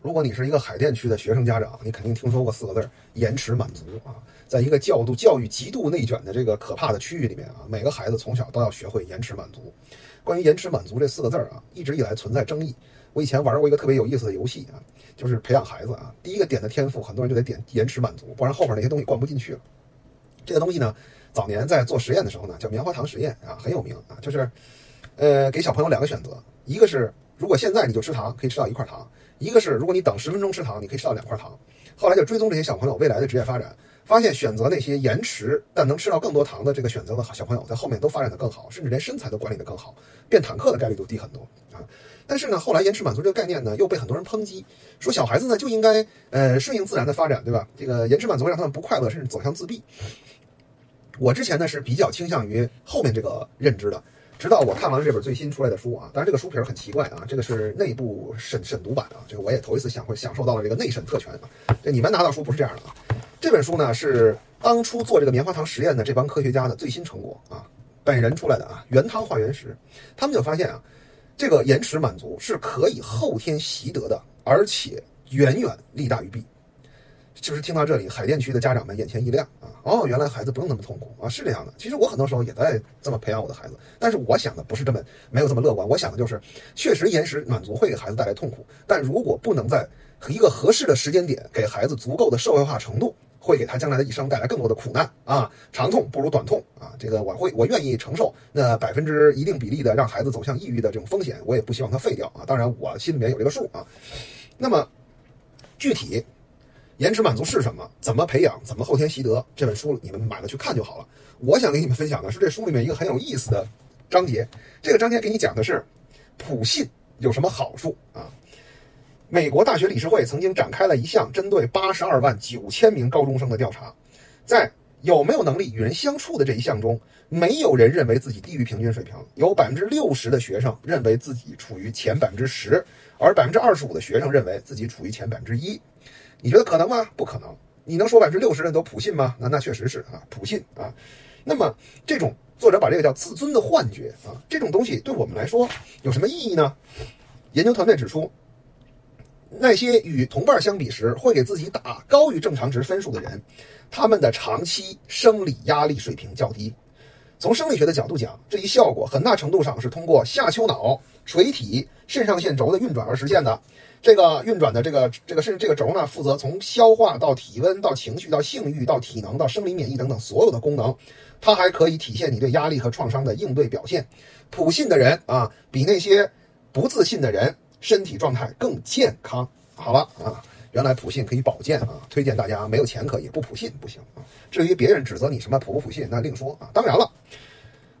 如果你是一个海淀区的学生家长，你肯定听说过四个字儿“延迟满足”啊。在一个教度教育极度内卷的这个可怕的区域里面啊，每个孩子从小都要学会延迟满足。关于延迟满足这四个字儿啊，一直以来存在争议。我以前玩过一个特别有意思的游戏啊，就是培养孩子啊，第一个点的天赋，很多人就得点延迟满足，不然后面那些东西灌不进去了。这个东西呢，早年在做实验的时候呢，叫棉花糖实验啊，很有名啊，就是，呃，给小朋友两个选择，一个是如果现在你就吃糖，可以吃到一块糖；一个是如果你等十分钟吃糖，你可以吃到两块糖。后来就追踪这些小朋友未来的职业发展。发现选择那些延迟但能吃到更多糖的这个选择的小朋友，在后面都发展的更好，甚至连身材都管理的更好，变坦克的概率都低很多啊。但是呢，后来延迟满足这个概念呢，又被很多人抨击，说小孩子呢就应该呃顺应自然的发展，对吧？这个延迟满足让他们不快乐，甚至走向自闭。我之前呢是比较倾向于后面这个认知的。直到我看完了这本最新出来的书啊，当然这个书皮很奇怪啊，这个是内部审审读版啊，这个我也头一次享会享受到了这个内审特权啊，这你们拿到书不是这样的啊，这本书呢是当初做这个棉花糖实验的这帮科学家的最新成果啊，本人出来的啊，原汤化原食，他们就发现啊，这个延迟满足是可以后天习得的，而且远远利大于弊。就是听到这里，海淀区的家长们眼前一亮啊！哦，原来孩子不用那么痛苦啊，是这样的。其实我很多时候也在这么培养我的孩子，但是我想的不是这么没有这么乐观。我想的就是，确实延时满足会给孩子带来痛苦，但如果不能在一个合适的时间点给孩子足够的社会化程度，会给他将来的一生带来更多的苦难啊！长痛不如短痛啊！这个我会，我愿意承受那百分之一定比例的让孩子走向抑郁的这种风险，我也不希望他废掉啊！当然，我心里面有这个数啊。那么具体。延迟满足是什么？怎么培养？怎么后天习得？这本书你们买了去看就好了。我想给你们分享的是这书里面一个很有意思的章节。这个章节给你讲的是普信有什么好处啊？美国大学理事会曾经展开了一项针对八十二万九千名高中生的调查，在有没有能力与人相处的这一项中，没有人认为自己低于平均水平，有百分之六十的学生认为自己处于前百分之十，而百分之二十五的学生认为自己处于前百分之一。你觉得可能吗？不可能。你能说百分之六十人都普信吗？那那确实是啊，普信啊。那么这种作者把这个叫自尊的幻觉啊，这种东西对我们来说有什么意义呢？研究团队指出，那些与同伴相比时会给自己打高于正常值分数的人，他们的长期生理压力水平较低。从生理学的角度讲，这一效果很大程度上是通过下丘脑垂体肾上腺轴的运转而实现的。这个运转的这个这个是这个轴呢，负责从消化到体温到情绪到性欲到体能到生理免疫等等所有的功能，它还可以体现你对压力和创伤的应对表现。普信的人啊，比那些不自信的人身体状态更健康。好了啊，原来普信可以保健啊，推荐大家没有钱可以，不普信不行啊。至于别人指责你什么普不普信，那另说啊。当然了。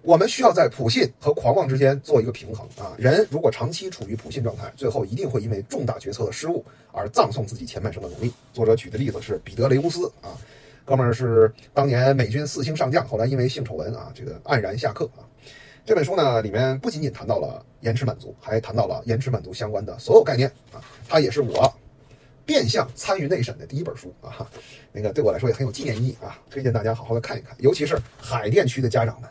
我们需要在普信和狂妄之间做一个平衡啊！人如果长期处于普信状态，最后一定会因为重大决策的失误而葬送自己前半生的努力。作者举的例子是彼得·雷乌斯啊，哥们儿是当年美军四星上将，后来因为性丑闻啊，这个黯然下课啊。这本书呢，里面不仅仅谈到了延迟满足，还谈到了延迟满足相关的所有概念啊。它也是我变相参与内审的第一本书啊，那个对我来说也很有纪念意义啊，推荐大家好好的看一看，尤其是海淀区的家长们。